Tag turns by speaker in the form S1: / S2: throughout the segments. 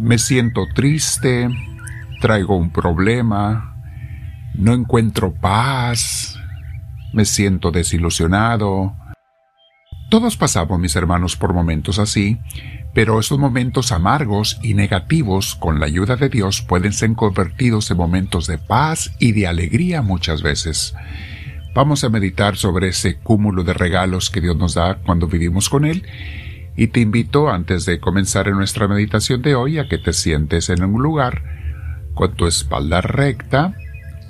S1: me siento triste, traigo un problema, no encuentro paz, me siento desilusionado. Todos pasamos, mis hermanos, por momentos así, pero esos momentos amargos y negativos, con la ayuda de Dios, pueden ser convertidos en momentos de paz y de alegría muchas veces. Vamos a meditar sobre ese cúmulo de regalos que Dios nos da cuando vivimos con Él y te invito antes de comenzar en nuestra meditación de hoy a que te sientes en un lugar con tu espalda recta,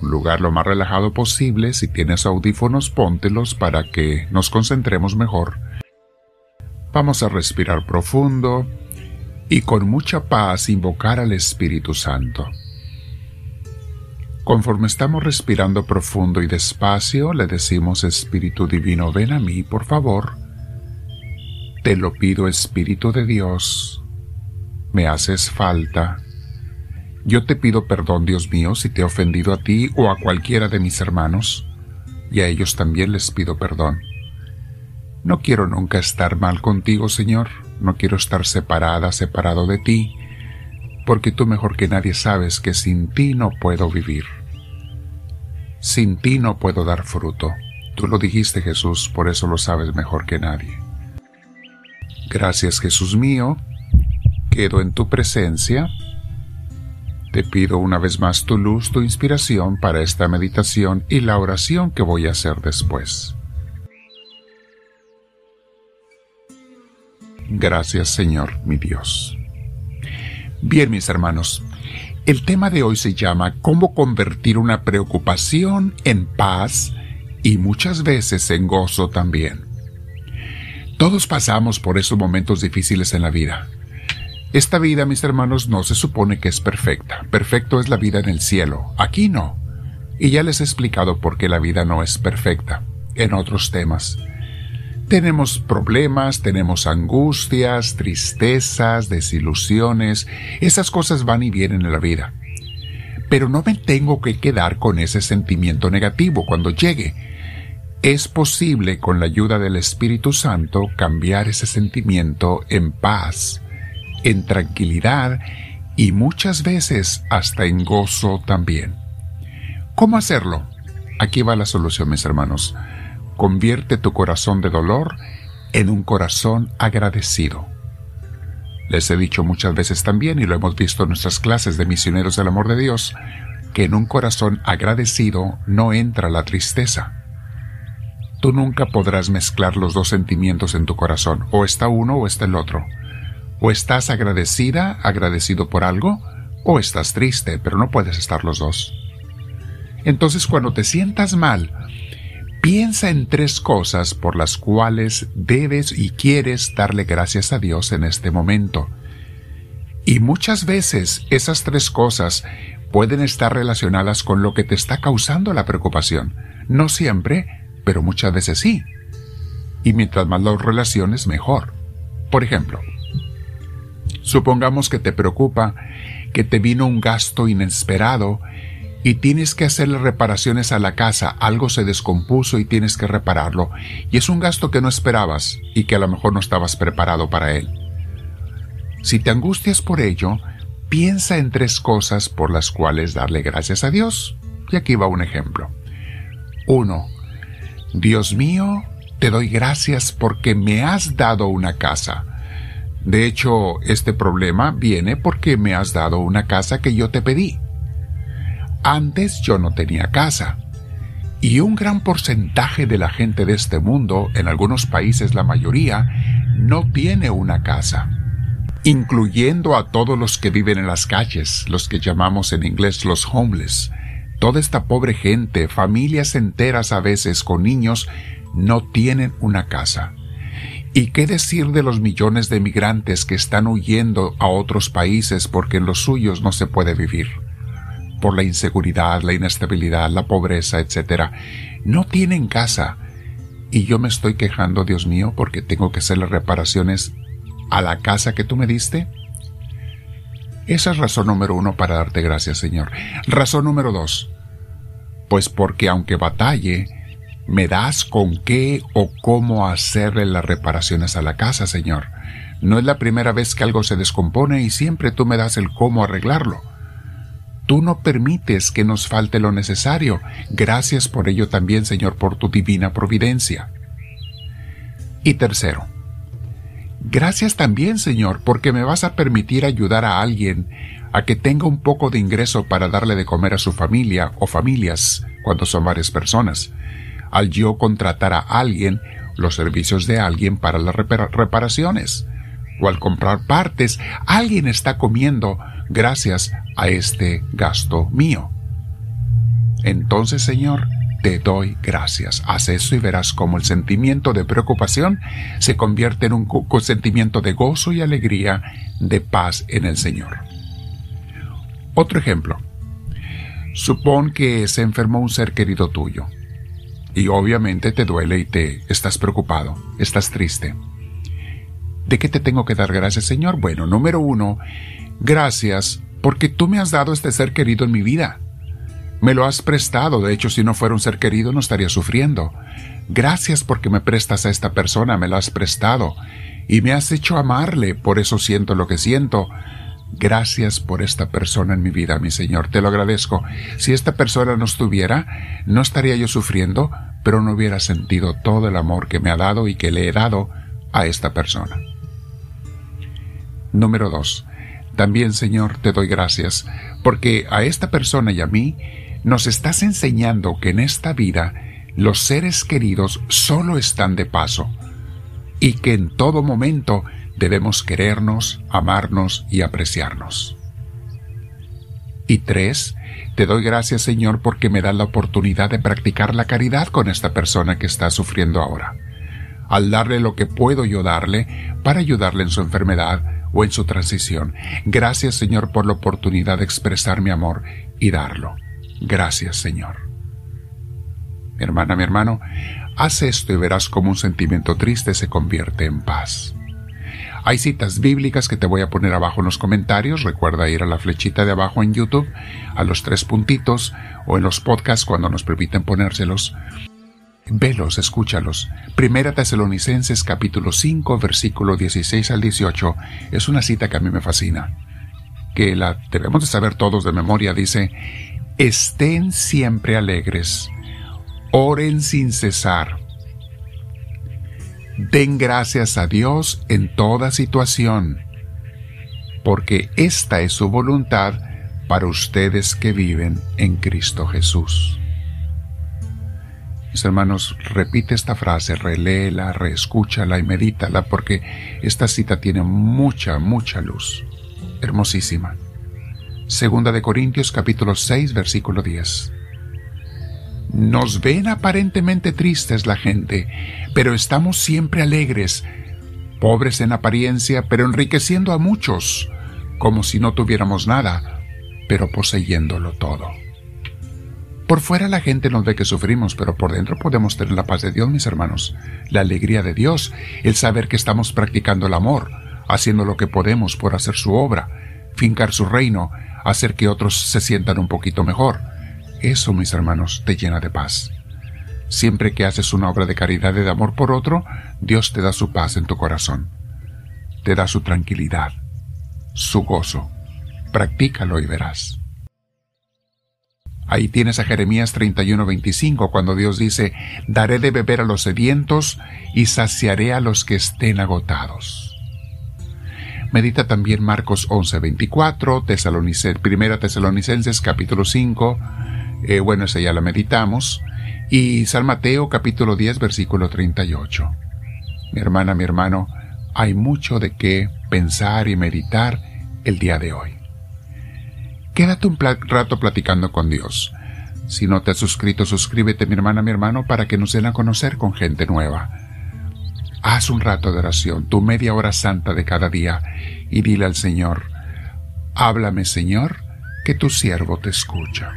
S1: un lugar lo más relajado posible, si tienes audífonos póntelos para que nos concentremos mejor Vamos a respirar profundo y con mucha paz invocar al Espíritu Santo. Conforme estamos respirando profundo y despacio, le decimos Espíritu Divino, ven a mí, por favor. Te lo pido, Espíritu de Dios. Me haces falta. Yo te pido perdón, Dios mío, si te he ofendido a ti o a cualquiera de mis hermanos, y a ellos también les pido perdón. No quiero nunca estar mal contigo, Señor, no quiero estar separada, separado de ti, porque tú mejor que nadie sabes que sin ti no puedo vivir. Sin ti no puedo dar fruto. Tú lo dijiste, Jesús, por eso lo sabes mejor que nadie. Gracias, Jesús mío. Quedo en tu presencia. Te pido una vez más tu luz, tu inspiración para esta meditación y la oración que voy a hacer después. Gracias Señor, mi Dios. Bien, mis hermanos, el tema de hoy se llama cómo convertir una preocupación en paz y muchas veces en gozo también. Todos pasamos por esos momentos difíciles en la vida. Esta vida, mis hermanos, no se supone que es perfecta. Perfecto es la vida en el cielo. Aquí no. Y ya les he explicado por qué la vida no es perfecta en otros temas. Tenemos problemas, tenemos angustias, tristezas, desilusiones, esas cosas van y vienen en la vida. Pero no me tengo que quedar con ese sentimiento negativo cuando llegue. Es posible con la ayuda del Espíritu Santo cambiar ese sentimiento en paz, en tranquilidad y muchas veces hasta en gozo también. ¿Cómo hacerlo? Aquí va la solución, mis hermanos convierte tu corazón de dolor en un corazón agradecido. Les he dicho muchas veces también, y lo hemos visto en nuestras clases de misioneros del amor de Dios, que en un corazón agradecido no entra la tristeza. Tú nunca podrás mezclar los dos sentimientos en tu corazón, o está uno o está el otro. O estás agradecida, agradecido por algo, o estás triste, pero no puedes estar los dos. Entonces cuando te sientas mal, Piensa en tres cosas por las cuales debes y quieres darle gracias a Dios en este momento. Y muchas veces esas tres cosas pueden estar relacionadas con lo que te está causando la preocupación. No siempre, pero muchas veces sí. Y mientras más las relaciones, mejor. Por ejemplo, supongamos que te preocupa que te vino un gasto inesperado y tienes que hacerle reparaciones a la casa, algo se descompuso y tienes que repararlo, y es un gasto que no esperabas y que a lo mejor no estabas preparado para él. Si te angustias por ello, piensa en tres cosas por las cuales darle gracias a Dios. Y aquí va un ejemplo. 1. Dios mío, te doy gracias porque me has dado una casa. De hecho, este problema viene porque me has dado una casa que yo te pedí. Antes yo no tenía casa. Y un gran porcentaje de la gente de este mundo, en algunos países la mayoría, no tiene una casa. Incluyendo a todos los que viven en las calles, los que llamamos en inglés los homeless. Toda esta pobre gente, familias enteras a veces con niños, no tienen una casa. ¿Y qué decir de los millones de migrantes que están huyendo a otros países porque en los suyos no se puede vivir? por la inseguridad, la inestabilidad, la pobreza, etc., no tienen casa. Y yo me estoy quejando, Dios mío, porque tengo que hacerle reparaciones a la casa que tú me diste. Esa es razón número uno para darte gracias, Señor. Razón número dos. Pues porque aunque batalle, me das con qué o cómo hacerle las reparaciones a la casa, Señor. No es la primera vez que algo se descompone y siempre tú me das el cómo arreglarlo. Tú no permites que nos falte lo necesario. Gracias por ello también, Señor, por tu divina providencia. Y tercero, gracias también, Señor, porque me vas a permitir ayudar a alguien a que tenga un poco de ingreso para darle de comer a su familia o familias cuando son varias personas. Al yo contratar a alguien, los servicios de alguien para las reparaciones, o al comprar partes, alguien está comiendo gracias a este gasto mío. Entonces, Señor, te doy gracias. Haz eso y verás cómo el sentimiento de preocupación se convierte en un sentimiento de gozo y alegría, de paz en el Señor. Otro ejemplo. Supón que se enfermó un ser querido tuyo. Y obviamente te duele y te estás preocupado, estás triste. ¿De qué te tengo que dar gracias, Señor? Bueno, número uno, gracias porque tú me has dado este ser querido en mi vida. Me lo has prestado, de hecho si no fuera un ser querido no estaría sufriendo. Gracias porque me prestas a esta persona, me lo has prestado, y me has hecho amarle, por eso siento lo que siento. Gracias por esta persona en mi vida, mi Señor, te lo agradezco. Si esta persona no estuviera, no estaría yo sufriendo, pero no hubiera sentido todo el amor que me ha dado y que le he dado a esta persona. Número 2. También, Señor, te doy gracias, porque a esta persona y a mí nos estás enseñando que en esta vida los seres queridos solo están de paso, y que en todo momento debemos querernos, amarnos y apreciarnos. Y tres, te doy gracias Señor porque me da la oportunidad de practicar la caridad con esta persona que está sufriendo ahora, al darle lo que puedo yo darle para ayudarle en su enfermedad o en su transición. Gracias Señor por la oportunidad de expresar mi amor y darlo. Gracias Señor. Mi hermana, mi hermano, haz esto y verás cómo un sentimiento triste se convierte en paz. Hay citas bíblicas que te voy a poner abajo en los comentarios. Recuerda ir a la flechita de abajo en YouTube, a los tres puntitos, o en los podcasts cuando nos permiten ponérselos. Velos, escúchalos. Primera Tesalonicenses capítulo 5, versículo 16 al 18 es una cita que a mí me fascina, que la debemos de saber todos de memoria. Dice, estén siempre alegres, oren sin cesar Den gracias a Dios en toda situación, porque esta es su voluntad para ustedes que viven en Cristo Jesús. Mis hermanos, repite esta frase, reléela, reescúchala y medítala, porque esta cita tiene mucha, mucha luz. Hermosísima. Segunda de Corintios capítulo 6, versículo 10. Nos ven aparentemente tristes la gente, pero estamos siempre alegres, pobres en apariencia, pero enriqueciendo a muchos, como si no tuviéramos nada, pero poseyéndolo todo. Por fuera la gente nos ve que sufrimos, pero por dentro podemos tener la paz de Dios, mis hermanos, la alegría de Dios, el saber que estamos practicando el amor, haciendo lo que podemos por hacer su obra, fincar su reino, hacer que otros se sientan un poquito mejor. Eso, mis hermanos, te llena de paz. Siempre que haces una obra de caridad y de amor por otro, Dios te da su paz en tu corazón. Te da su tranquilidad, su gozo. Practícalo y verás. Ahí tienes a Jeremías 31:25 cuando Dios dice, daré de beber a los sedientos y saciaré a los que estén agotados. Medita también Marcos 11:24, Tesalonicenses, Primera Tesalonicenses capítulo 5, eh, bueno, esa ya la meditamos. Y San Mateo capítulo 10 versículo 38. Mi hermana, mi hermano, hay mucho de qué pensar y meditar el día de hoy. Quédate un rato platicando con Dios. Si no te has suscrito, suscríbete, mi hermana, mi hermano, para que nos den a conocer con gente nueva. Haz un rato de oración, tu media hora santa de cada día, y dile al Señor, háblame, Señor, que tu siervo te escucha.